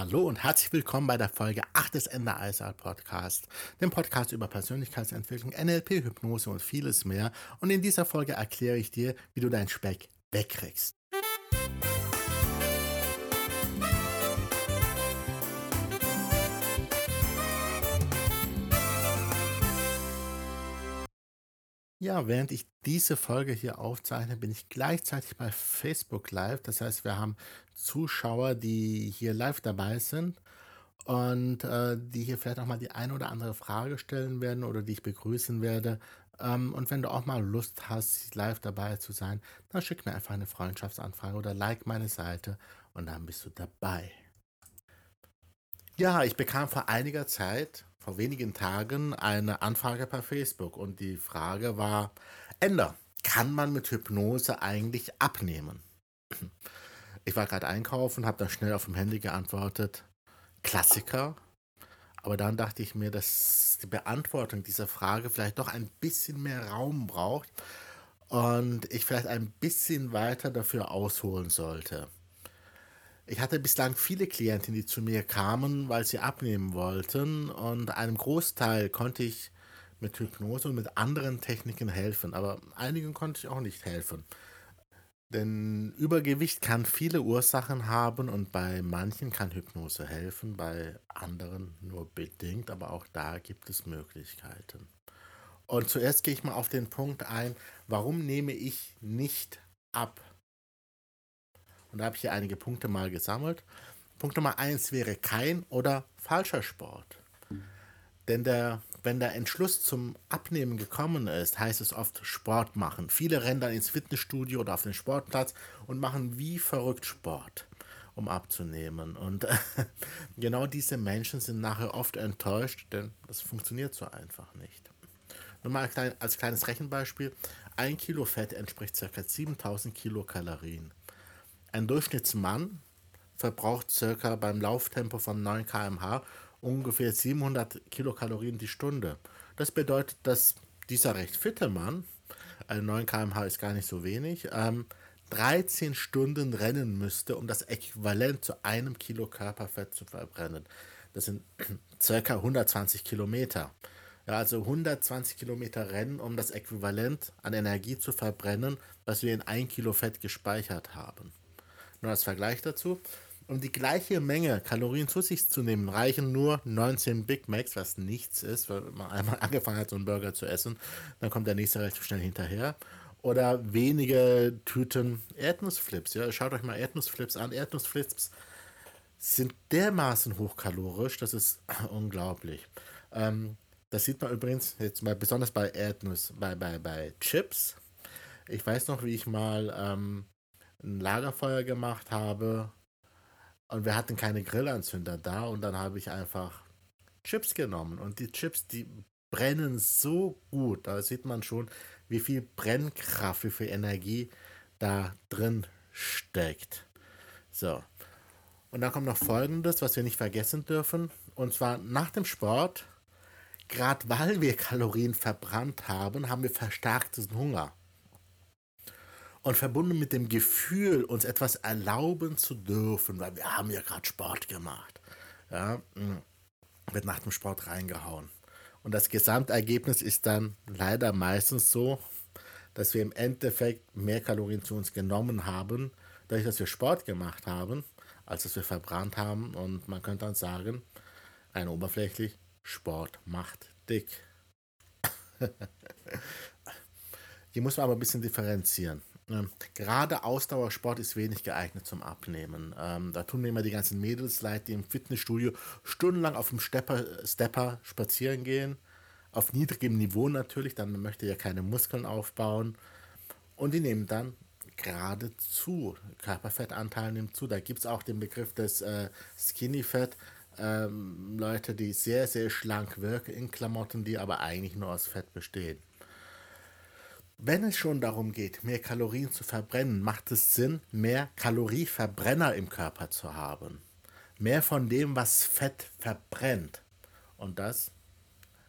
Hallo und herzlich willkommen bei der Folge 8 des Ender Eisal Podcast, dem Podcast über Persönlichkeitsentwicklung, NLP, Hypnose und vieles mehr. Und in dieser Folge erkläre ich dir, wie du deinen Speck wegkriegst. Ja, während ich diese Folge hier aufzeichne, bin ich gleichzeitig bei Facebook Live. Das heißt, wir haben Zuschauer, die hier live dabei sind und äh, die hier vielleicht auch mal die eine oder andere Frage stellen werden oder die ich begrüßen werde. Ähm, und wenn du auch mal Lust hast, live dabei zu sein, dann schick mir einfach eine Freundschaftsanfrage oder like meine Seite und dann bist du dabei. Ja, ich bekam vor einiger Zeit vor wenigen Tagen eine Anfrage per Facebook und die Frage war, Ender, kann man mit Hypnose eigentlich abnehmen? Ich war gerade einkaufen, habe dann schnell auf dem Handy geantwortet, Klassiker. Aber dann dachte ich mir, dass die Beantwortung dieser Frage vielleicht doch ein bisschen mehr Raum braucht und ich vielleicht ein bisschen weiter dafür ausholen sollte. Ich hatte bislang viele Klienten, die zu mir kamen, weil sie abnehmen wollten und einem Großteil konnte ich mit Hypnose und mit anderen Techniken helfen, aber einigen konnte ich auch nicht helfen. Denn Übergewicht kann viele Ursachen haben und bei manchen kann Hypnose helfen, bei anderen nur bedingt, aber auch da gibt es Möglichkeiten. Und zuerst gehe ich mal auf den Punkt ein, warum nehme ich nicht ab? Und da habe ich hier einige Punkte mal gesammelt. Punkt Nummer eins wäre kein oder falscher Sport. Denn der, wenn der Entschluss zum Abnehmen gekommen ist, heißt es oft Sport machen. Viele rennen dann ins Fitnessstudio oder auf den Sportplatz und machen wie verrückt Sport, um abzunehmen. Und genau diese Menschen sind nachher oft enttäuscht, denn das funktioniert so einfach nicht. Nur mal als kleines Rechenbeispiel. Ein Kilo Fett entspricht ca. 7000 Kilokalorien. Ein Durchschnittsmann verbraucht circa beim Lauftempo von 9 km/h ungefähr 700 Kilokalorien die Stunde. Das bedeutet, dass dieser recht fitte Mann, also 9 km/h ist gar nicht so wenig, ähm, 13 Stunden rennen müsste, um das Äquivalent zu einem Kilo Körperfett zu verbrennen. Das sind circa 120 Kilometer. Ja, also 120 Kilometer rennen, um das Äquivalent an Energie zu verbrennen, was wir in 1 Kilo Fett gespeichert haben. Nur als Vergleich dazu. Um die gleiche Menge Kalorien zu sich zu nehmen, reichen nur 19 Big Macs, was nichts ist, weil man einmal angefangen hat, so einen Burger zu essen, dann kommt der nächste relativ schnell hinterher. Oder wenige Tüten Erdnussflips. Ja, schaut euch mal Erdnussflips an. Erdnussflips sind dermaßen hochkalorisch, das ist unglaublich. Ähm, das sieht man übrigens jetzt mal besonders bei Erdnuss, bei, bei, bei Chips. Ich weiß noch, wie ich mal ähm, ein Lagerfeuer gemacht habe und wir hatten keine Grillanzünder da und dann habe ich einfach Chips genommen und die Chips, die brennen so gut. Da sieht man schon, wie viel Brennkraft, wie viel Energie da drin steckt. So. Und dann kommt noch Folgendes, was wir nicht vergessen dürfen. Und zwar nach dem Sport, gerade weil wir Kalorien verbrannt haben, haben wir verstärkten Hunger und verbunden mit dem Gefühl, uns etwas erlauben zu dürfen, weil wir haben ja gerade Sport gemacht, ja, mm, wird nach dem Sport reingehauen. Und das Gesamtergebnis ist dann leider meistens so, dass wir im Endeffekt mehr Kalorien zu uns genommen haben, dadurch, dass wir Sport gemacht haben, als dass wir verbrannt haben. Und man könnte dann sagen, ein oberflächlich, Sport macht dick. Hier muss man aber ein bisschen differenzieren. Ähm, gerade Ausdauersport ist wenig geeignet zum Abnehmen. Ähm, da tun mir immer die ganzen Mädels leid, die im Fitnessstudio stundenlang auf dem Stepper, Stepper spazieren gehen. Auf niedrigem Niveau natürlich, dann möchte ja keine Muskeln aufbauen. Und die nehmen dann gerade zu. Körperfettanteil nimmt zu. Da gibt es auch den Begriff des äh, Skinny Fat. Ähm, Leute, die sehr, sehr schlank wirken in Klamotten, die aber eigentlich nur aus Fett bestehen. Wenn es schon darum geht, mehr Kalorien zu verbrennen, macht es Sinn, mehr Kalorieverbrenner im Körper zu haben. Mehr von dem, was Fett verbrennt. Und das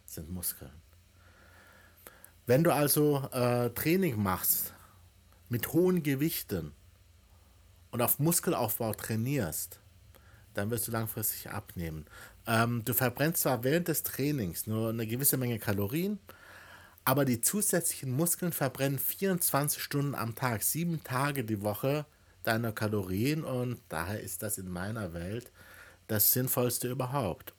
sind Muskeln. Wenn du also äh, Training machst mit hohen Gewichten und auf Muskelaufbau trainierst, dann wirst du langfristig abnehmen. Ähm, du verbrennst zwar während des Trainings nur eine gewisse Menge Kalorien, aber die zusätzlichen Muskeln verbrennen 24 Stunden am Tag, sieben Tage die Woche deine Kalorien und daher ist das in meiner Welt das Sinnvollste überhaupt.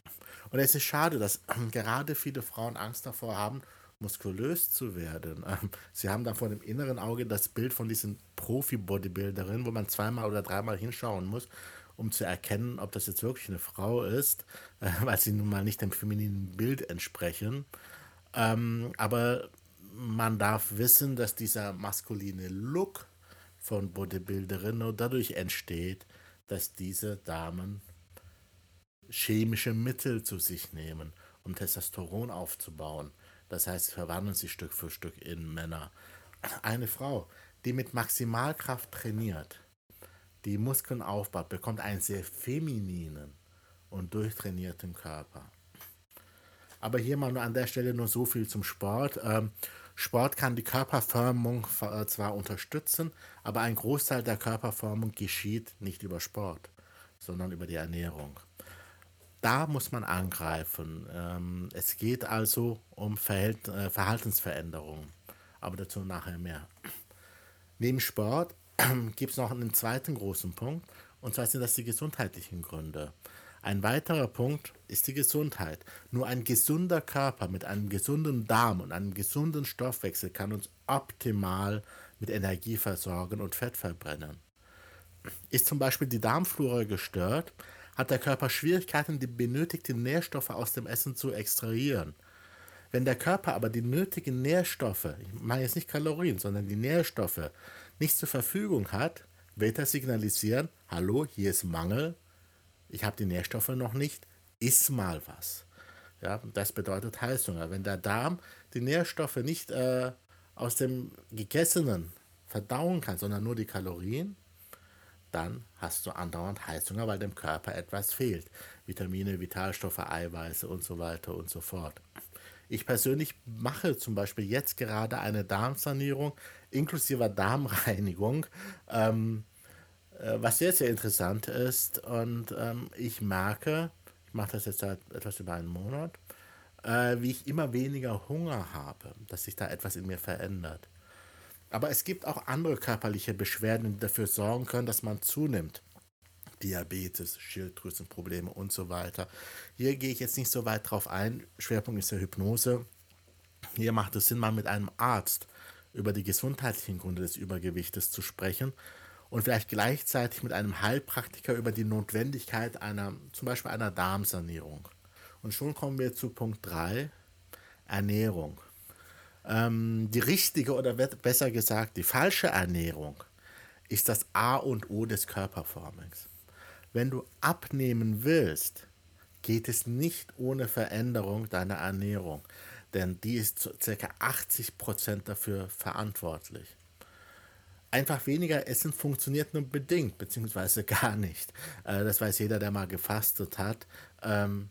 Und es ist schade, dass gerade viele Frauen Angst davor haben, muskulös zu werden. Ähm, sie haben dann vor dem inneren Auge das Bild von diesen Profi-Bodybuilderinnen, wo man zweimal oder dreimal hinschauen muss, um zu erkennen, ob das jetzt wirklich eine Frau ist, äh, weil sie nun mal nicht dem femininen Bild entsprechen. Ähm, aber man darf wissen, dass dieser maskuline Look von Bodybuilderinnen nur dadurch entsteht, dass diese Damen chemische Mittel zu sich nehmen, um Testosteron aufzubauen. Das heißt, sie verwandeln sich Stück für Stück in Männer. Eine Frau, die mit Maximalkraft trainiert, die Muskeln aufbaut, bekommt einen sehr femininen und durchtrainierten Körper. Aber hier mal nur an der Stelle nur so viel zum Sport. Ähm, Sport kann die Körperformung äh, zwar unterstützen, aber ein Großteil der Körperformung geschieht nicht über Sport, sondern über die Ernährung. Da muss man angreifen. Ähm, es geht also um äh, Verhaltensveränderungen, aber dazu nachher mehr. Neben Sport gibt es noch einen zweiten großen Punkt, und zwar sind das die gesundheitlichen Gründe. Ein weiterer Punkt ist die Gesundheit. Nur ein gesunder Körper mit einem gesunden Darm und einem gesunden Stoffwechsel kann uns optimal mit Energie versorgen und Fett verbrennen. Ist zum Beispiel die Darmflora gestört, hat der Körper Schwierigkeiten, die benötigten Nährstoffe aus dem Essen zu extrahieren. Wenn der Körper aber die nötigen Nährstoffe, ich meine jetzt nicht Kalorien, sondern die Nährstoffe, nicht zur Verfügung hat, wird er signalisieren, hallo, hier ist Mangel, ich habe die Nährstoffe noch nicht, iss mal was. Ja, das bedeutet Heißhunger. Wenn der Darm die Nährstoffe nicht äh, aus dem Gegessenen verdauen kann, sondern nur die Kalorien, dann hast du andauernd Heißhunger, weil dem Körper etwas fehlt. Vitamine, Vitalstoffe, Eiweiße und so weiter und so fort. Ich persönlich mache zum Beispiel jetzt gerade eine Darmsanierung inklusive Darmreinigung. Ähm, äh, was sehr, sehr interessant ist. Und ähm, ich merke, ich mache das jetzt seit etwas über einen Monat, äh, wie ich immer weniger Hunger habe, dass sich da etwas in mir verändert. Aber es gibt auch andere körperliche Beschwerden, die dafür sorgen können, dass man zunimmt. Diabetes, Schilddrüsenprobleme und so weiter. Hier gehe ich jetzt nicht so weit drauf ein. Schwerpunkt ist der Hypnose. Hier macht es Sinn, mal mit einem Arzt über die gesundheitlichen Gründe des Übergewichtes zu sprechen und vielleicht gleichzeitig mit einem Heilpraktiker über die Notwendigkeit einer, zum Beispiel einer Darmsanierung. Und schon kommen wir zu Punkt 3, Ernährung. Ähm, die richtige oder besser gesagt die falsche Ernährung ist das A und O des Körperformings. Wenn du abnehmen willst, geht es nicht ohne Veränderung deiner Ernährung, denn die ist ca. 80% dafür verantwortlich. Einfach weniger essen funktioniert nur bedingt, beziehungsweise gar nicht. Äh, das weiß jeder, der mal gefastet hat. Ähm,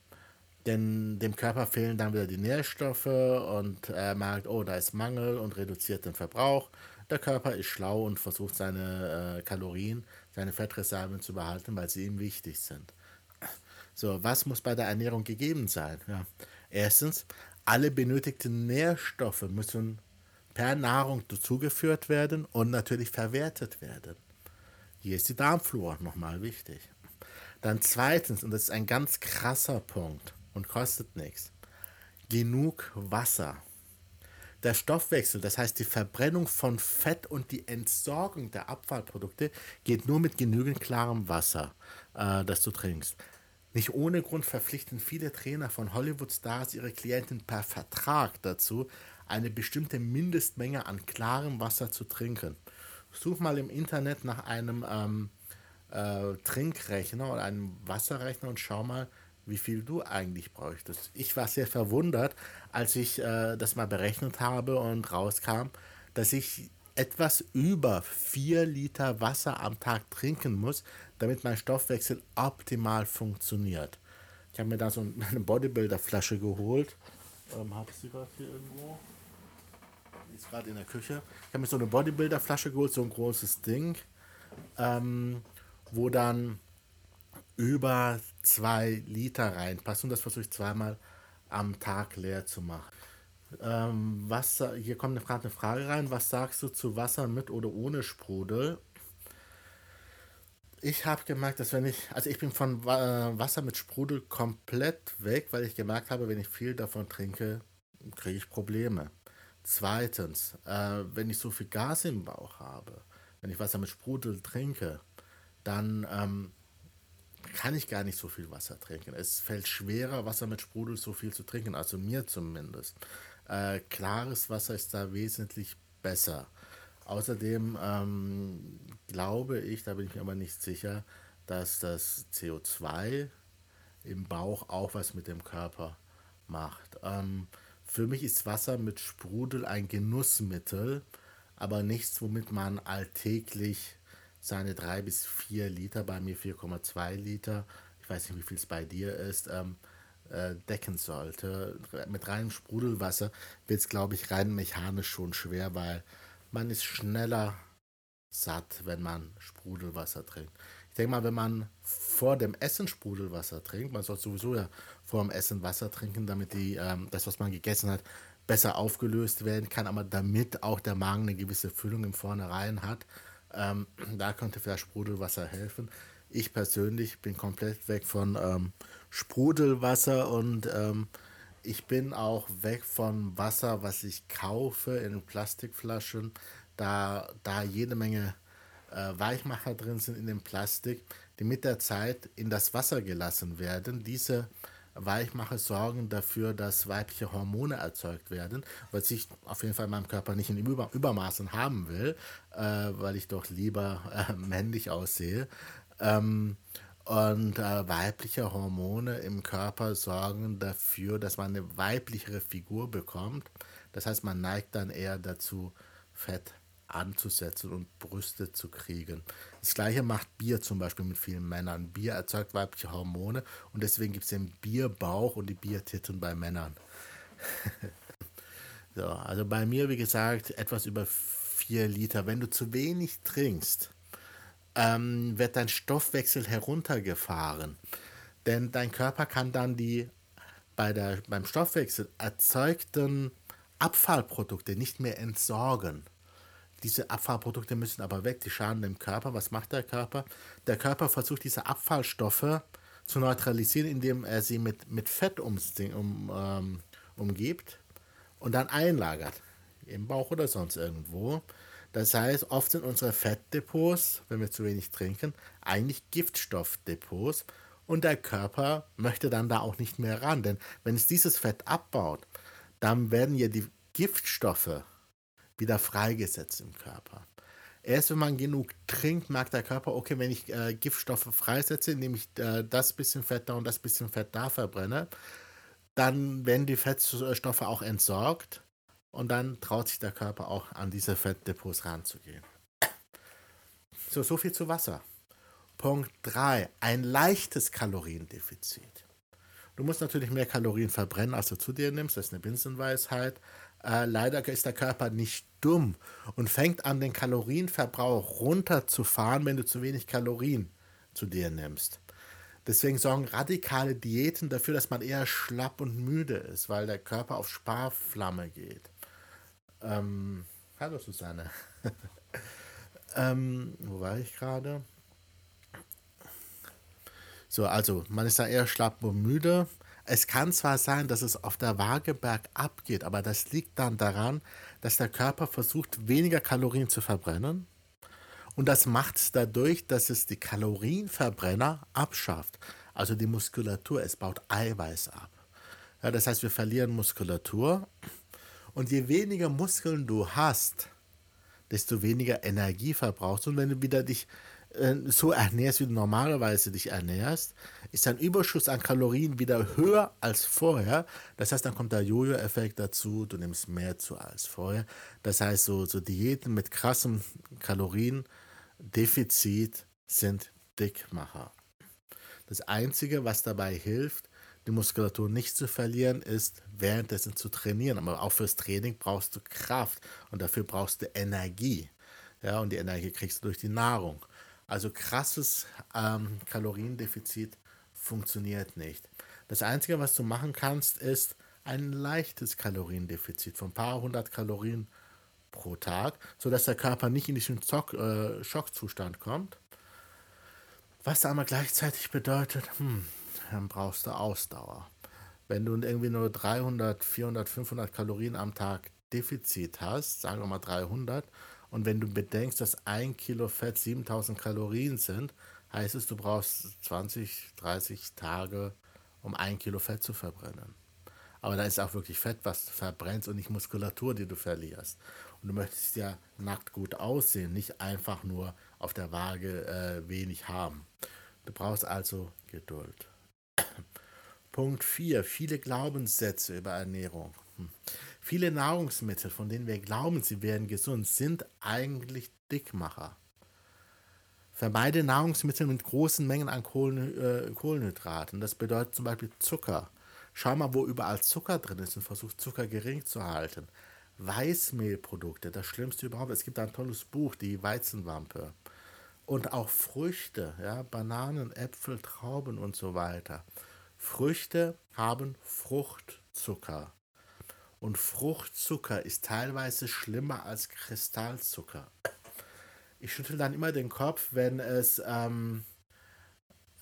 denn dem Körper fehlen dann wieder die Nährstoffe und er merkt, oh, da ist Mangel und reduziert den Verbrauch. Der Körper ist schlau und versucht seine äh, Kalorien, seine Fettreserven zu behalten, weil sie ihm wichtig sind. So, was muss bei der Ernährung gegeben sein? Ja. Erstens, alle benötigten Nährstoffe müssen per Nahrung dazugeführt werden und natürlich verwertet werden. Hier ist die Darmflora nochmal wichtig. Dann zweitens, und das ist ein ganz krasser Punkt und kostet nichts, genug Wasser. Der Stoffwechsel, das heißt die Verbrennung von Fett und die Entsorgung der Abfallprodukte, geht nur mit genügend klarem Wasser, äh, das du trinkst. Nicht ohne Grund verpflichten viele Trainer von Hollywood-Stars ihre Klienten per Vertrag dazu, eine bestimmte Mindestmenge an klarem Wasser zu trinken. Such mal im Internet nach einem ähm, äh, Trinkrechner oder einem Wasserrechner und schau mal, wie viel du eigentlich bräuchtest. Ich war sehr verwundert, als ich äh, das mal berechnet habe und rauskam, dass ich etwas über 4 Liter Wasser am Tag trinken muss, damit mein Stoffwechsel optimal funktioniert. Ich habe mir da so eine Bodybuilder-Flasche geholt. Ähm, habe ich sie gerade hier irgendwo? Ist gerade in der Küche. Ich habe mir so eine Bodybuilder-Flasche geholt, so ein großes Ding, ähm, wo dann über zwei Liter reinpasst und das versuche ich zweimal am Tag leer zu machen. Ähm, Wasser, hier kommt Frage, eine Frage rein. Was sagst du zu Wasser mit oder ohne Sprudel? Ich habe gemerkt, dass wenn ich, also ich bin von Wa- Wasser mit Sprudel komplett weg, weil ich gemerkt habe, wenn ich viel davon trinke, kriege ich Probleme. Zweitens, äh, wenn ich so viel Gas im Bauch habe, wenn ich Wasser mit Sprudel trinke, dann ähm, kann ich gar nicht so viel Wasser trinken. Es fällt schwerer, Wasser mit Sprudel so viel zu trinken, also mir zumindest. Äh, klares Wasser ist da wesentlich besser. Außerdem ähm, glaube ich, da bin ich mir aber nicht sicher, dass das CO2 im Bauch auch was mit dem Körper macht. Ähm, für mich ist Wasser mit Sprudel ein Genussmittel, aber nichts, womit man alltäglich seine drei bis vier Liter, bei mir vier Komma zwei Liter, ich weiß nicht, wie viel es bei dir ist, ähm, äh, decken sollte. Mit reinem Sprudelwasser wird es, glaube ich, rein mechanisch schon schwer, weil man ist schneller satt, wenn man Sprudelwasser trinkt. Ich denke mal, wenn man vor dem Essen Sprudelwasser trinkt, man sollte sowieso ja vor dem Essen Wasser trinken, damit die, ähm, das, was man gegessen hat, besser aufgelöst werden kann, aber damit auch der Magen eine gewisse Füllung im Vornherein hat. Ähm, da könnte vielleicht Sprudelwasser helfen. Ich persönlich bin komplett weg von ähm, Sprudelwasser und ähm, ich bin auch weg von Wasser, was ich kaufe in Plastikflaschen, da, da jede Menge äh, Weichmacher drin sind in dem Plastik, die mit der Zeit in das Wasser gelassen werden. Diese Weichmacher sorgen dafür, dass weibliche Hormone erzeugt werden, was ich auf jeden Fall in meinem Körper nicht in Über Übermaßen haben will, äh, weil ich doch lieber äh, männlich aussehe. Ähm, und äh, weibliche Hormone im Körper sorgen dafür, dass man eine weiblichere Figur bekommt. Das heißt, man neigt dann eher dazu, Fett anzusetzen und Brüste zu kriegen. Das gleiche macht Bier zum Beispiel mit vielen Männern. Bier erzeugt weibliche Hormone und deswegen gibt es den Bierbauch und die Biertitten bei Männern. So, also bei mir, wie gesagt, etwas über 4 Liter. Wenn du zu wenig trinkst, ähm, wird dein Stoffwechsel heruntergefahren. Denn dein Körper kann dann die bei der, beim Stoffwechsel erzeugten Abfallprodukte nicht mehr entsorgen. Diese Abfallprodukte müssen aber weg, die schaden dem Körper. Was macht der Körper? Der Körper versucht diese Abfallstoffe zu neutralisieren, indem er sie mit, mit Fett ums, um, ähm, umgibt und dann einlagert. Im Bauch oder sonst irgendwo. Das heißt, oft sind unsere Fettdepots, wenn wir zu wenig trinken, eigentlich Giftstoffdepots. Und der Körper möchte dann da auch nicht mehr ran. Denn wenn es dieses Fett abbaut, dann werden ja die Giftstoffe wieder freigesetzt im Körper. Erst wenn man genug trinkt, merkt der Körper, okay, wenn ich äh, Giftstoffe freisetze, indem ich äh, das bisschen Fett da und das bisschen Fett da verbrenne, dann werden die Fettstoffe auch entsorgt und dann traut sich der Körper auch an diese Fettdepots ranzugehen. So, so viel zu Wasser. Punkt 3. Ein leichtes Kaloriendefizit. Du musst natürlich mehr Kalorien verbrennen, als du zu dir nimmst. Das ist eine Binsenweisheit. Äh, leider ist der Körper nicht dumm und fängt an, den Kalorienverbrauch runterzufahren, wenn du zu wenig Kalorien zu dir nimmst. Deswegen sorgen radikale Diäten dafür, dass man eher schlapp und müde ist, weil der Körper auf Sparflamme geht. Ähm, hallo Susanne. ähm, wo war ich gerade? So, also man ist da eher schlapp und müde. Es kann zwar sein, dass es auf der Waage bergab geht, aber das liegt dann daran, dass der Körper versucht, weniger Kalorien zu verbrennen. Und das macht es dadurch, dass es die Kalorienverbrenner abschafft. Also die Muskulatur, es baut Eiweiß ab. Ja, das heißt, wir verlieren Muskulatur. Und je weniger Muskeln du hast, desto weniger Energie verbrauchst. Und wenn du wieder dich äh, so ernährst, wie du normalerweise dich ernährst, ist dein Überschuss an Kalorien wieder höher als vorher. Das heißt, dann kommt der Jojo-Effekt dazu, du nimmst mehr zu als vorher. Das heißt, so, so Diäten mit krassem Kaloriendefizit sind Dickmacher. Das Einzige, was dabei hilft, die Muskulatur nicht zu verlieren, ist währenddessen zu trainieren. Aber auch fürs Training brauchst du Kraft und dafür brauchst du Energie. Ja, und die Energie kriegst du durch die Nahrung. Also krasses ähm, Kaloriendefizit funktioniert nicht. Das Einzige, was du machen kannst, ist ein leichtes Kaloriendefizit von ein paar hundert Kalorien pro Tag, sodass der Körper nicht in diesen Zock, äh, Schockzustand kommt. Was aber gleichzeitig bedeutet, hm, dann brauchst du Ausdauer. Wenn du irgendwie nur 300, 400, 500 Kalorien am Tag Defizit hast, sagen wir mal 300, und wenn du bedenkst, dass ein Kilo Fett 7000 Kalorien sind, heißt es, du brauchst 20, 30 Tage, um ein Kilo Fett zu verbrennen. Aber da ist auch wirklich Fett, was du verbrennst und nicht Muskulatur, die du verlierst. Und du möchtest ja nackt gut aussehen, nicht einfach nur auf der Waage äh, wenig haben. Du brauchst also Geduld. Punkt 4. Viele Glaubenssätze über Ernährung. Hm. Viele Nahrungsmittel, von denen wir glauben, sie wären gesund, sind eigentlich Dickmacher. Vermeide Nahrungsmittel mit großen Mengen an äh, Kohlenhydraten. Das bedeutet zum Beispiel Zucker. Schau mal, wo überall Zucker drin ist und versuch Zucker gering zu halten. Weißmehlprodukte, das Schlimmste überhaupt. Es gibt ein tolles Buch, die Weizenwampe. Und auch Früchte, ja, Bananen, Äpfel, Trauben und so weiter. Früchte haben Fruchtzucker. Und Fruchtzucker ist teilweise schlimmer als Kristallzucker. Ich schüttel dann immer den Kopf, wenn es, ähm,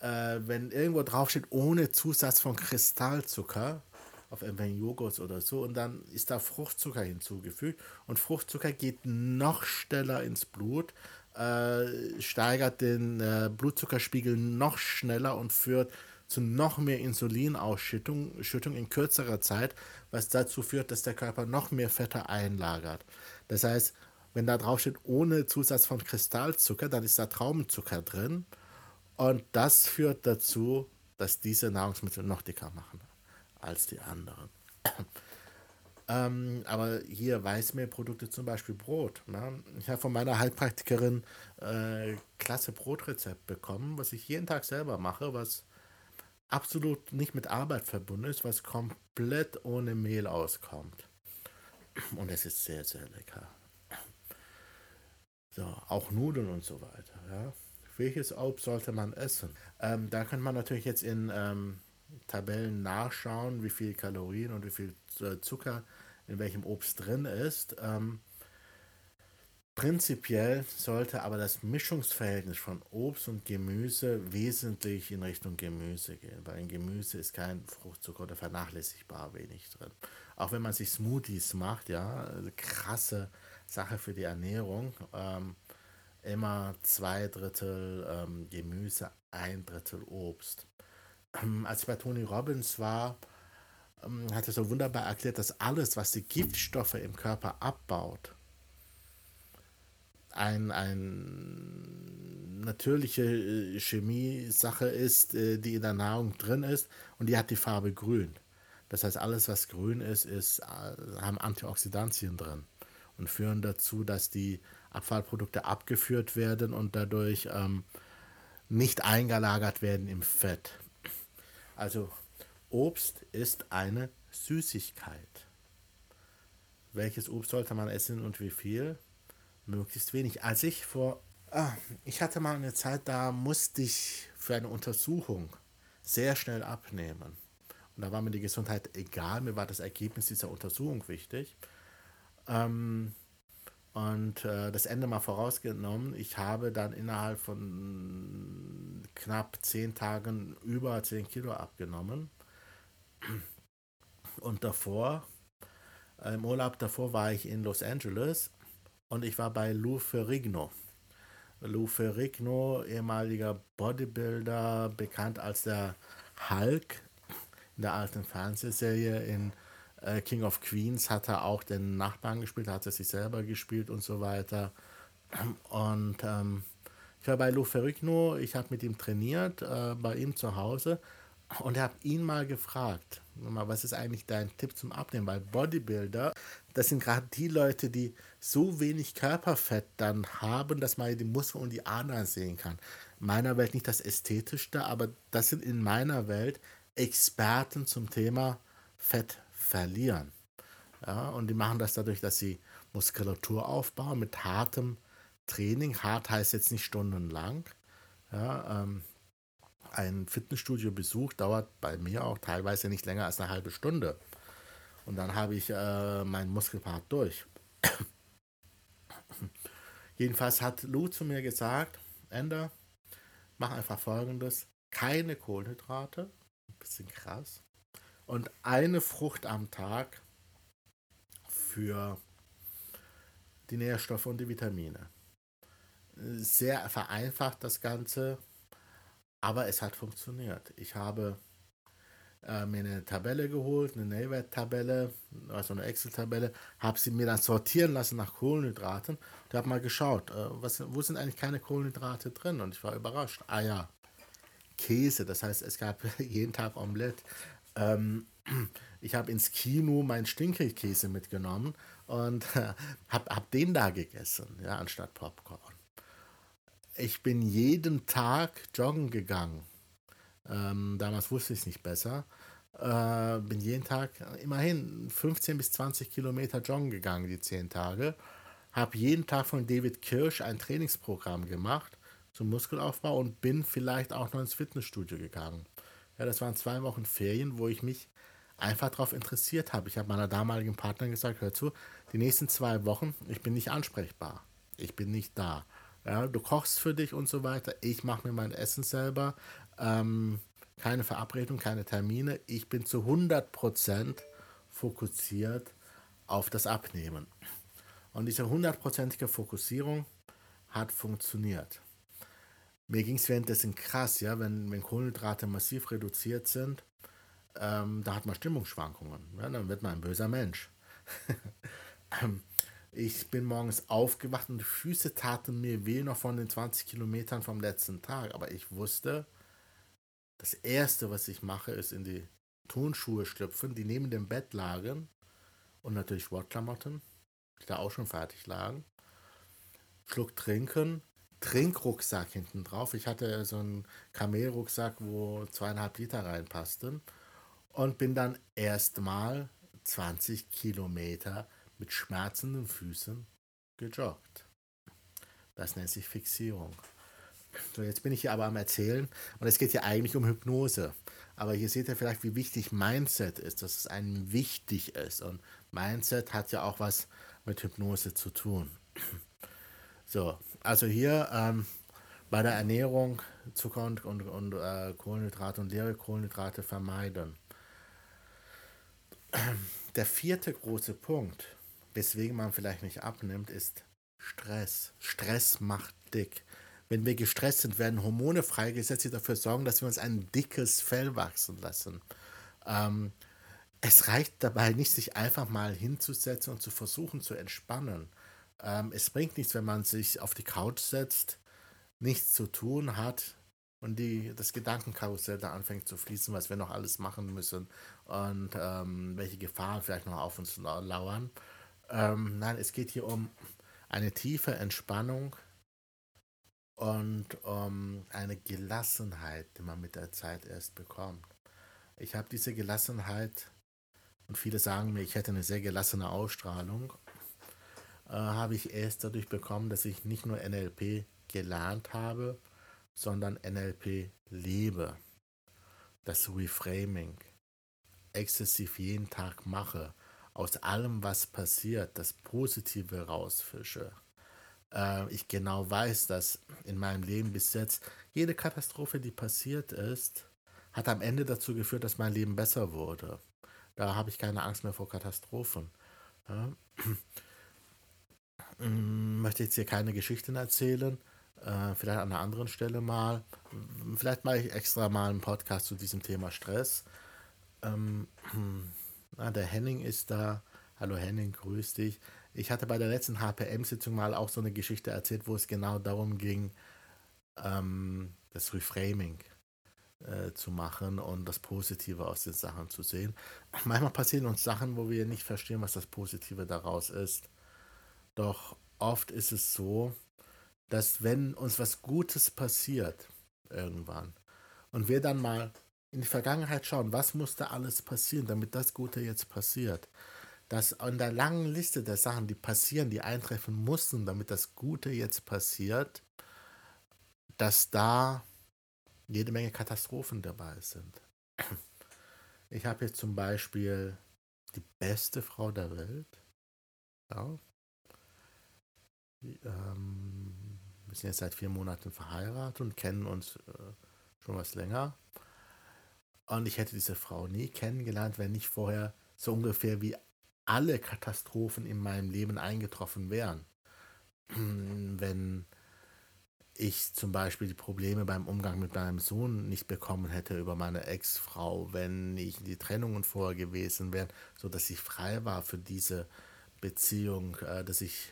äh, wenn irgendwo draufsteht, ohne Zusatz von Kristallzucker, auf irgendwelchen Joghurt oder so, und dann ist da Fruchtzucker hinzugefügt. Und Fruchtzucker geht noch schneller ins Blut, äh, steigert den äh, Blutzuckerspiegel noch schneller und führt zu noch mehr Insulinausschüttung Schüttung in kürzerer Zeit, was dazu führt, dass der Körper noch mehr Fette einlagert. Das heißt, wenn da drauf steht, ohne Zusatz von Kristallzucker, dann ist da Traubenzucker drin. Und das führt dazu, dass diese Nahrungsmittel noch dicker machen als die anderen. ähm, aber hier Weißmehlprodukte, zum Beispiel Brot. Ne? Ich habe von meiner Heilpraktikerin äh, klasse Brotrezept bekommen, was ich jeden Tag selber mache, was absolut nicht mit Arbeit verbunden ist, was komplett ohne Mehl auskommt. Und es ist sehr, sehr lecker. So, auch Nudeln und so weiter. Ja. Welches Obst sollte man essen? Ähm, da kann man natürlich jetzt in ähm, Tabellen nachschauen, wie viel Kalorien und wie viel äh, Zucker in welchem Obst drin ist. Ähm, Prinzipiell sollte aber das Mischungsverhältnis von Obst und Gemüse wesentlich in Richtung Gemüse gehen, weil in Gemüse ist kein Fruchtzucker oder vernachlässigbar wenig drin. Auch wenn man sich Smoothies macht, ja, also krasse Sache für die Ernährung. Ähm, immer zwei Drittel ähm, Gemüse, ein Drittel Obst. Ähm, als ich bei Tony Robbins war, ähm, hat er so wunderbar erklärt, dass alles, was die Giftstoffe im Körper abbaut, ein, ein natürliche äh, Chemie-Sache ist, äh, die in der Nahrung drin ist und die hat die Farbe grün. Das heißt, alles, was grün ist, ist äh, haben Antioxidantien drin und führen dazu, dass die Abfallprodukte abgeführt werden und dadurch ähm, nicht eingelagert werden im Fett. Also Obst ist eine Süßigkeit. Welches Obst sollte man essen und wie viel? Möglichst wenig. Als ich vor, ah, ich hatte mal eine Zeit, da musste ich für eine Untersuchung sehr schnell abnehmen. Und da war mir die Gesundheit egal, mir war das Ergebnis dieser Untersuchung wichtig. Ähm, und äh, das Ende mal vorausgenommen, ich habe dann innerhalb von knapp zehn Tagen über 10 Kilo abgenommen. Und davor, äh, im Urlaub davor war ich in Los Angeles und ich war bei Lou Ferrigno. Lou Ferrigno, ehemaliger Bodybuilder, bekannt als der Hulk in der alten Fernsehserie in äh, King of Queens hat er auch den Nachbarn gespielt, hat er sich selber gespielt und so weiter. Und ähm, ich war bei Lou Ferrigno, ich habe mit ihm trainiert, äh, bei ihm zu Hause und habe ihn mal gefragt, was ist eigentlich dein Tipp zum Abnehmen? Weil Bodybuilder, das sind gerade die Leute, die so wenig Körperfett dann haben, dass man die Muskeln und die Adern sehen kann. In meiner Welt nicht das Ästhetischste, aber das sind in meiner Welt Experten zum Thema Fett verlieren. Ja, und die machen das dadurch, dass sie Muskulatur aufbauen mit hartem Training. Hart heißt jetzt nicht stundenlang, Ja, ähm, ein Fitnessstudio-Besuch dauert bei mir auch teilweise nicht länger als eine halbe Stunde. Und dann habe ich äh, meinen Muskelpart durch. Jedenfalls hat Lou zu mir gesagt, Ender, mach einfach folgendes, keine Kohlenhydrate, ein bisschen krass, und eine Frucht am Tag für die Nährstoffe und die Vitamine. Sehr vereinfacht das Ganze, aber es hat funktioniert. Ich habe äh, mir eine Tabelle geholt, eine Nährwerttabelle, also eine Excel-Tabelle, habe sie mir dann sortieren lassen nach Kohlenhydraten und habe mal geschaut, äh, was, wo sind eigentlich keine Kohlenhydrate drin und ich war überrascht. Ah ja, Käse, das heißt, es gab jeden Tag Omelette. Ähm, ich habe ins Kino meinen Stinkelkäse mitgenommen und äh, habe hab den da gegessen, ja, anstatt Popcorn. Ich bin jeden Tag joggen gegangen. Ähm, damals wusste ich es nicht besser. Äh, bin jeden Tag immerhin 15 bis 20 Kilometer joggen gegangen, die 10 Tage. Habe jeden Tag von David Kirsch ein Trainingsprogramm gemacht zum Muskelaufbau und bin vielleicht auch noch ins Fitnessstudio gegangen. Ja, das waren zwei Wochen Ferien, wo ich mich einfach darauf interessiert habe. Ich habe meiner damaligen Partnerin gesagt, hör zu, die nächsten zwei Wochen, ich bin nicht ansprechbar. Ich bin nicht da. Ja, du kochst für dich und so weiter. Ich mache mir mein Essen selber. Ähm, keine Verabredung, keine Termine. Ich bin zu 100% fokussiert auf das Abnehmen. Und diese hundertprozentige Fokussierung hat funktioniert. Mir ging es währenddessen krass, ja, wenn, wenn Kohlenhydrate massiv reduziert sind, ähm, da hat man Stimmungsschwankungen. Ja, dann wird man ein böser Mensch. Ähm, ich bin morgens aufgewacht und die Füße taten mir weh noch von den 20 Kilometern vom letzten Tag. Aber ich wusste, das Erste, was ich mache, ist in die Turnschuhe schlüpfen, die neben dem Bett lagen und natürlich Sportklamotten, die da auch schon fertig lagen. Schluck trinken, Trinkrucksack hinten drauf. Ich hatte so einen Kamelrucksack, wo zweieinhalb Liter reinpassten und bin dann erstmal 20 Kilometer mit schmerzenden Füßen gejoggt. Das nennt sich Fixierung. So, jetzt bin ich hier aber am Erzählen und es geht ja eigentlich um Hypnose. Aber hier seht ihr vielleicht, wie wichtig Mindset ist, dass es einem wichtig ist. Und Mindset hat ja auch was mit Hypnose zu tun. So, also hier ähm, bei der Ernährung Zucker und, und, und äh, Kohlenhydrate und leere Kohlenhydrate vermeiden. Der vierte große Punkt, weswegen man vielleicht nicht abnimmt, ist Stress. Stress macht dick. Wenn wir gestresst sind, werden Hormone freigesetzt, die dafür sorgen, dass wir uns ein dickes Fell wachsen lassen. Ähm, es reicht dabei nicht, sich einfach mal hinzusetzen und zu versuchen zu entspannen. Ähm, es bringt nichts, wenn man sich auf die Couch setzt, nichts zu tun hat und die, das Gedankenkarussell da anfängt zu fließen, was wir noch alles machen müssen und ähm, welche Gefahren vielleicht noch auf uns lauern. Ähm, nein, es geht hier um eine tiefe Entspannung und um eine Gelassenheit, die man mit der Zeit erst bekommt. Ich habe diese Gelassenheit und viele sagen mir, ich hätte eine sehr gelassene Ausstrahlung, äh, habe ich erst dadurch bekommen, dass ich nicht nur NLP gelernt habe, sondern NLP lebe. Das Reframing exzessiv jeden Tag mache, aus allem, was passiert, das Positive rausfische äh, ich genau weiß, dass in meinem Leben bis jetzt jede Katastrophe, die passiert ist, hat am Ende dazu geführt, dass mein Leben besser wurde. Da habe ich keine Angst mehr vor Katastrophen. Ja. Mm, möchte jetzt hier keine Geschichten erzählen. Äh, vielleicht an einer anderen Stelle mal. Vielleicht mache ich extra mal einen Podcast zu diesem Thema Stress. Ähm, na, der Henning ist da. Hallo Henning, grüß dich. Ich hatte bei der letzten HPM-Sitzung mal auch so eine Geschichte erzählt, wo es genau darum ging, ähm, das Reframing äh, zu machen und das Positive aus den Sachen zu sehen. Manchmal passieren uns Sachen, wo wir nicht verstehen, was das Positive daraus ist. Doch oft ist es so, dass wenn uns was Gutes passiert, irgendwann, und wir dann mal in die Vergangenheit schauen, was musste alles passieren, damit das Gute jetzt passiert, dass an der langen Liste der Sachen, die passieren, die eintreffen mussten, damit das Gute jetzt passiert, dass da jede Menge Katastrophen dabei sind. Ich habe jetzt zum Beispiel die beste Frau der Welt. Ja. Ähm, wir sind jetzt seit vier Monaten verheiratet und kennen uns äh, schon was länger. Und ich hätte diese Frau nie kennengelernt, wenn nicht vorher so ungefähr wie alle Katastrophen in meinem Leben eingetroffen wären. Wenn ich zum Beispiel die Probleme beim Umgang mit meinem Sohn nicht bekommen hätte über meine Ex-Frau, wenn ich die Trennungen vorher gewesen wären, so dass ich frei war für diese Beziehung, äh, dass ich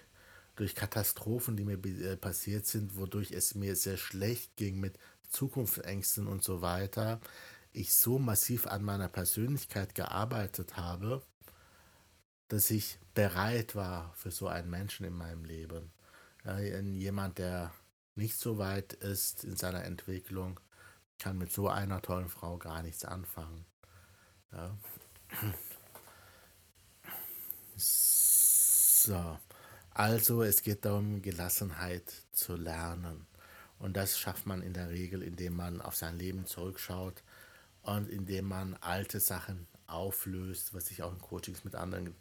durch Katastrophen, die mir äh, passiert sind, wodurch es mir sehr schlecht ging mit Zukunftsängsten und so weiter, ich so massiv an meiner Persönlichkeit gearbeitet habe, dass ich bereit war für so einen Menschen in meinem Leben. Ja, jemand, der nicht so weit ist in seiner Entwicklung, kann mit so einer tollen Frau gar nichts anfangen. Ja. So, also es geht darum, Gelassenheit zu lernen. Und das schafft man in der Regel, indem man auf sein Leben zurückschaut und indem man alte Sachen auflöst, was ich auch in Coachings mit anderen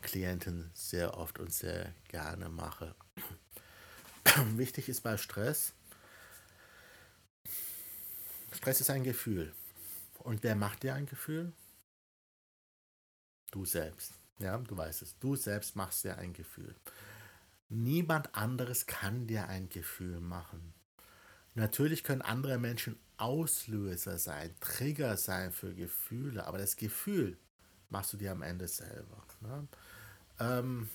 Klienten sehr oft und sehr gerne mache. Wichtig ist bei Stress, Stress ist ein Gefühl. Und wer macht dir ein Gefühl? Du selbst. Ja, du weißt es. Du selbst machst dir ein Gefühl. Niemand anderes kann dir ein Gefühl machen. Natürlich können andere Menschen Auslöser sein, Trigger sein für Gefühle, aber das Gefühl machst du dir am Ende selber. Ne? Ähm,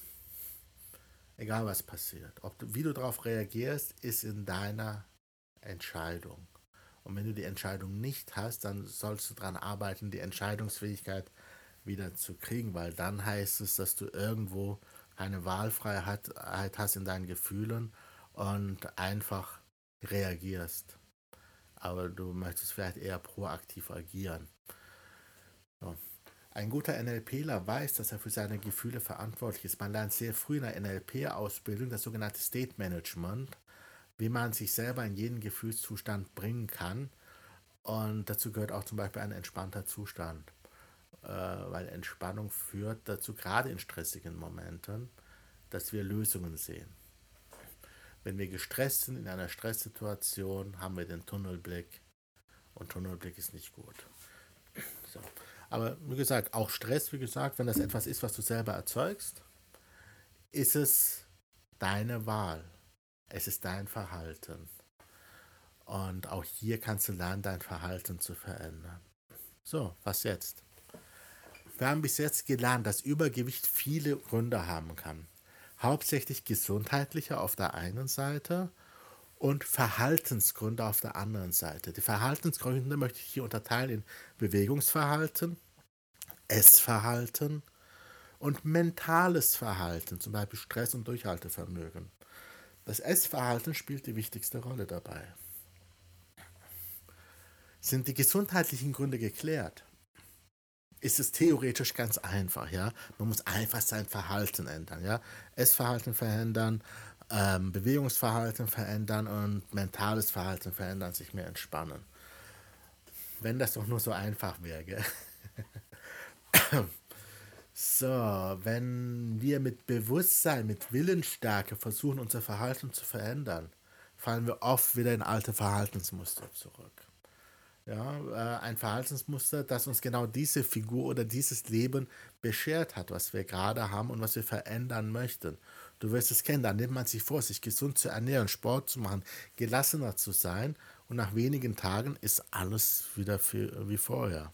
Egal was passiert. Ob du, wie du darauf reagierst, ist in deiner Entscheidung. Und wenn du die Entscheidung nicht hast, dann sollst du daran arbeiten, die Entscheidungsfähigkeit wieder zu kriegen, weil dann heißt es, dass du irgendwo eine Wahlfreiheit hast in deinen Gefühlen und einfach reagierst. Aber du möchtest vielleicht eher proaktiv agieren. So. Ein guter NLPler weiß, dass er für seine Gefühle verantwortlich ist. Man lernt sehr früh in der NLP-Ausbildung das sogenannte State Management, wie man sich selber in jeden Gefühlszustand bringen kann. Und dazu gehört auch zum Beispiel ein entspannter Zustand, äh, weil Entspannung führt dazu, gerade in stressigen Momenten, dass wir Lösungen sehen. Wenn wir gestresst sind in einer Stresssituation, haben wir den Tunnelblick und Tunnelblick ist nicht gut. So. Aber wie gesagt, auch Stress, wie gesagt, wenn das etwas ist, was du selber erzeugst, ist es deine Wahl. Es ist dein Verhalten. Und auch hier kannst du lernen, dein Verhalten zu verändern. So, was jetzt? Wir haben bis jetzt gelernt, dass Übergewicht viele Gründe haben kann. Hauptsächlich gesundheitliche auf der einen Seite und Verhaltensgründe auf der anderen Seite. Die Verhaltensgründe möchte ich hier unterteilen in Bewegungsverhalten, Essverhalten und mentales Verhalten, zum Beispiel Stress und Durchhaltevermögen. Das Essverhalten spielt die wichtigste Rolle dabei. Sind die gesundheitlichen Gründe geklärt? Ist es theoretisch ganz einfach, ja? Man muss einfach sein Verhalten ändern, ja? Essverhalten verändern, ähm, Bewegungsverhalten verändern und mentales Verhalten verändern, sich mehr entspannen. Wenn das doch nur so einfach wäre. so, wenn wir mit Bewusstsein, mit Willensstärke versuchen, unser Verhalten zu verändern, fallen wir oft wieder in alte Verhaltensmuster zurück. Ja, äh, ein Verhaltensmuster, das uns genau diese Figur oder dieses Leben beschert hat, was wir gerade haben und was wir verändern möchten. Du wirst es kennen, da nimmt man sich vor, sich gesund zu ernähren, Sport zu machen, gelassener zu sein und nach wenigen Tagen ist alles wieder für, wie vorher.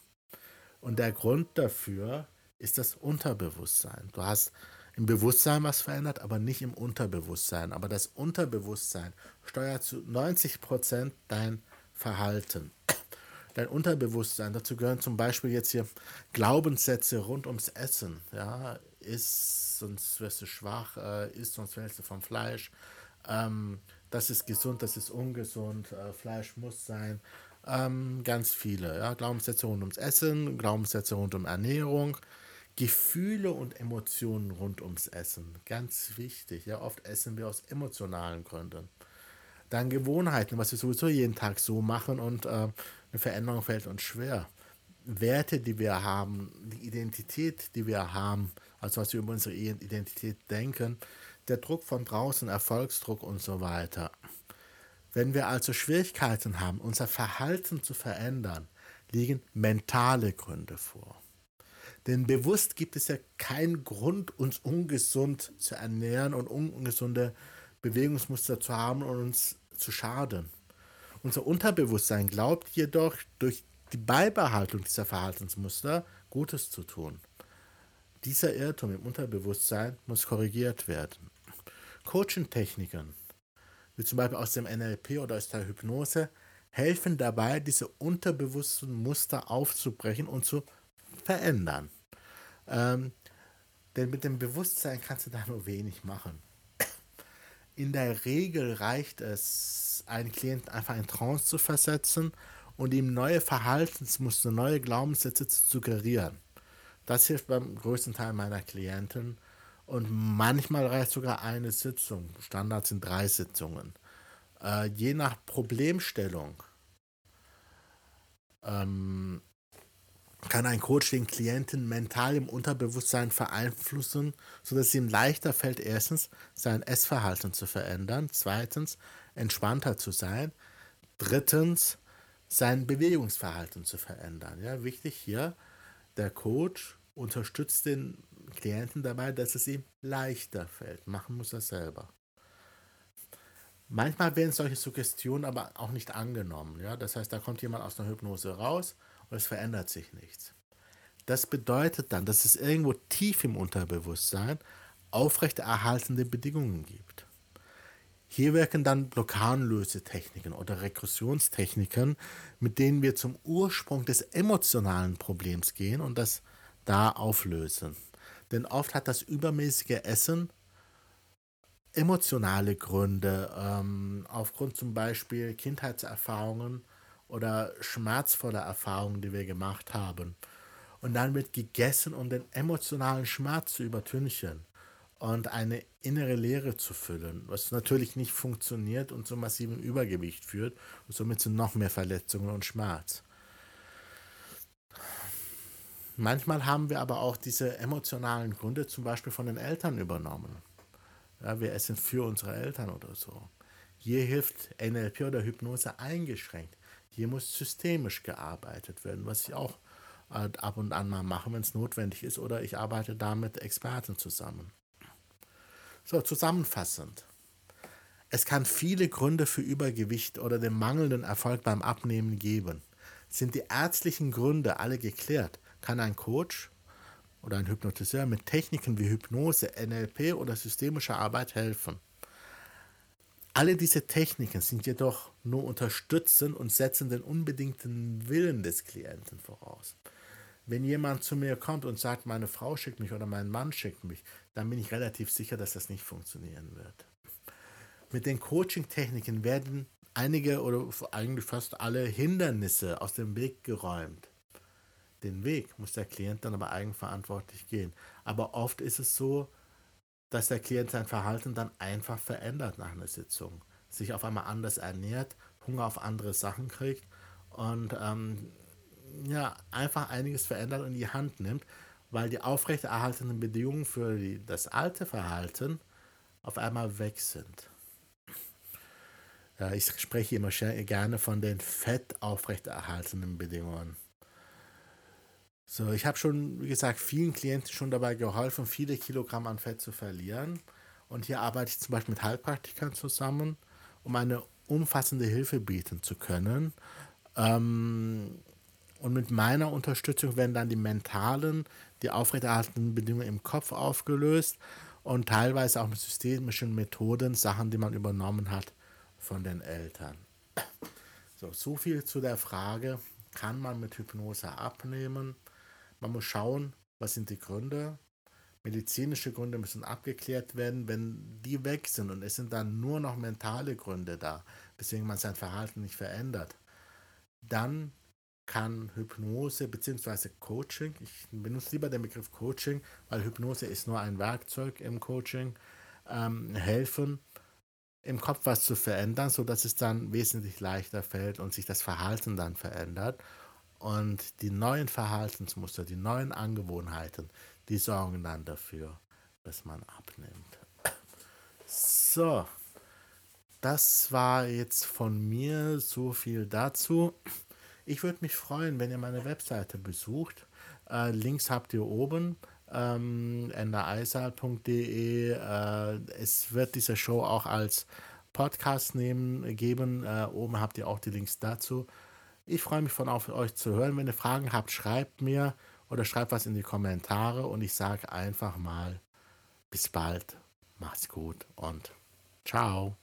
Und der Grund dafür ist das Unterbewusstsein. Du hast im Bewusstsein was verändert, aber nicht im Unterbewusstsein. Aber das Unterbewusstsein steuert zu 90 Prozent dein Verhalten. Dein Unterbewusstsein, dazu gehören zum Beispiel jetzt hier Glaubenssätze rund ums Essen. Ja, isst, sonst wirst du schwach, äh, isst, sonst fällst du vom Fleisch. Ähm, das ist gesund, das ist ungesund, äh, Fleisch muss sein. Ähm, ganz viele. Ja? Glaubenssätze rund ums Essen, Glaubenssätze rund um Ernährung, Gefühle und Emotionen rund ums Essen. Ganz wichtig. Ja, oft essen wir aus emotionalen Gründen. Dann Gewohnheiten, was wir sowieso jeden Tag so machen und äh, eine Veränderung fällt uns schwer. Werte, die wir haben, die Identität, die wir haben, also was wir über unsere Identität denken, der Druck von draußen, Erfolgsdruck und so weiter. Wenn wir also Schwierigkeiten haben, unser Verhalten zu verändern, liegen mentale Gründe vor. Denn bewusst gibt es ja keinen Grund, uns ungesund zu ernähren und ungesunde Bewegungsmuster zu haben und uns zu schaden. Unser Unterbewusstsein glaubt jedoch, durch die Beibehaltung dieser Verhaltensmuster Gutes zu tun. Dieser Irrtum im Unterbewusstsein muss korrigiert werden. Coaching-Techniken, wie zum Beispiel aus dem NLP oder aus der Hypnose, helfen dabei, diese unterbewussten Muster aufzubrechen und zu verändern. Ähm, denn mit dem Bewusstsein kannst du da nur wenig machen. In der Regel reicht es, einen Klienten einfach in Trance zu versetzen und ihm neue Verhaltensmuster, neue Glaubenssätze zu suggerieren. Das hilft beim größten Teil meiner Klienten und manchmal reicht sogar eine Sitzung. Standard sind drei Sitzungen. Äh, je nach Problemstellung ähm, kann ein Coach den Klienten mental im Unterbewusstsein vereinflussen, sodass es ihm leichter fällt, erstens sein Essverhalten zu verändern, zweitens entspannter zu sein, drittens sein Bewegungsverhalten zu verändern. Ja, wichtig hier, der Coach unterstützt den Klienten dabei, dass es ihm leichter fällt. Machen muss er selber. Manchmal werden solche Suggestionen aber auch nicht angenommen. Ja? Das heißt, da kommt jemand aus einer Hypnose raus und es verändert sich nichts. Das bedeutet dann, dass es irgendwo tief im Unterbewusstsein aufrechterhaltende Bedingungen gibt. Hier wirken dann Blockadenlösetechniken oder Regressionstechniken, mit denen wir zum Ursprung des emotionalen Problems gehen und das da auflösen. Denn oft hat das übermäßige Essen emotionale Gründe, ähm, aufgrund zum Beispiel Kindheitserfahrungen oder schmerzvoller Erfahrungen, die wir gemacht haben. Und dann wird gegessen, um den emotionalen Schmerz zu übertünchen und eine innere Leere zu füllen, was natürlich nicht funktioniert und zu massivem Übergewicht führt und somit zu noch mehr Verletzungen und Schmerz. Manchmal haben wir aber auch diese emotionalen Gründe zum Beispiel von den Eltern übernommen. Ja, wir essen für unsere Eltern oder so. Hier hilft NLP oder Hypnose eingeschränkt. Hier muss systemisch gearbeitet werden, was ich auch äh, ab und an mal mache, wenn es notwendig ist, oder ich arbeite da mit Experten zusammen. So, zusammenfassend. Es kann viele Gründe für Übergewicht oder den mangelnden Erfolg beim Abnehmen geben. Sind die ärztlichen Gründe alle geklärt, kann ein Coach oder ein Hypnotiseur mit Techniken wie Hypnose, NLP oder systemischer Arbeit helfen. Alle diese Techniken sind jedoch nur unterstützend und setzen den unbedingten Willen des Klienten voraus. Wenn jemand zu mir kommt und sagt, meine Frau schickt mich oder mein Mann schickt mich, dann bin ich relativ sicher, dass das nicht funktionieren wird. Mit den Coaching-Techniken werden einige oder eigentlich fast alle Hindernisse aus dem Weg geräumt. Den Weg muss der Klient dann aber eigenverantwortlich gehen. Aber oft ist es so, dass der Klient sein Verhalten dann einfach verändert nach einer Sitzung. Sich auf einmal anders ernährt, Hunger auf andere Sachen kriegt und ähm, ja, einfach einiges verändert und in die Hand nimmt, weil die aufrechterhaltenden Bedingungen für die, das alte Verhalten auf einmal weg sind. Ja, ich spreche immer gerne von den fett aufrechterhaltenden Bedingungen. So, ich habe schon, wie gesagt, vielen Klienten schon dabei geholfen, viele Kilogramm an Fett zu verlieren. Und hier arbeite ich zum Beispiel mit Heilpraktikern zusammen, um eine umfassende Hilfe bieten zu können. Ähm, und mit meiner Unterstützung werden dann die mentalen, die aufrechterhaltenden Bedingungen im Kopf aufgelöst und teilweise auch mit systemischen Methoden, Sachen, die man übernommen hat von den Eltern. So, so viel zu der Frage, kann man mit Hypnose abnehmen? Man muss schauen, was sind die Gründe. Medizinische Gründe müssen abgeklärt werden. Wenn die weg sind und es sind dann nur noch mentale Gründe da, weswegen man sein Verhalten nicht verändert, dann kann Hypnose bzw. Coaching, ich benutze lieber den Begriff Coaching, weil Hypnose ist nur ein Werkzeug im Coaching, ähm, helfen, im Kopf was zu verändern, sodass es dann wesentlich leichter fällt und sich das Verhalten dann verändert. Und die neuen Verhaltensmuster, die neuen Angewohnheiten, die sorgen dann dafür, dass man abnimmt. So, das war jetzt von mir so viel dazu. Ich würde mich freuen, wenn ihr meine Webseite besucht. Äh, Links habt ihr oben ähm. Äh, es wird diese Show auch als Podcast nehmen, geben. Äh, oben habt ihr auch die Links dazu. Ich freue mich von auf euch zu hören. Wenn ihr Fragen habt, schreibt mir oder schreibt was in die Kommentare und ich sage einfach mal bis bald. Macht's gut und ciao.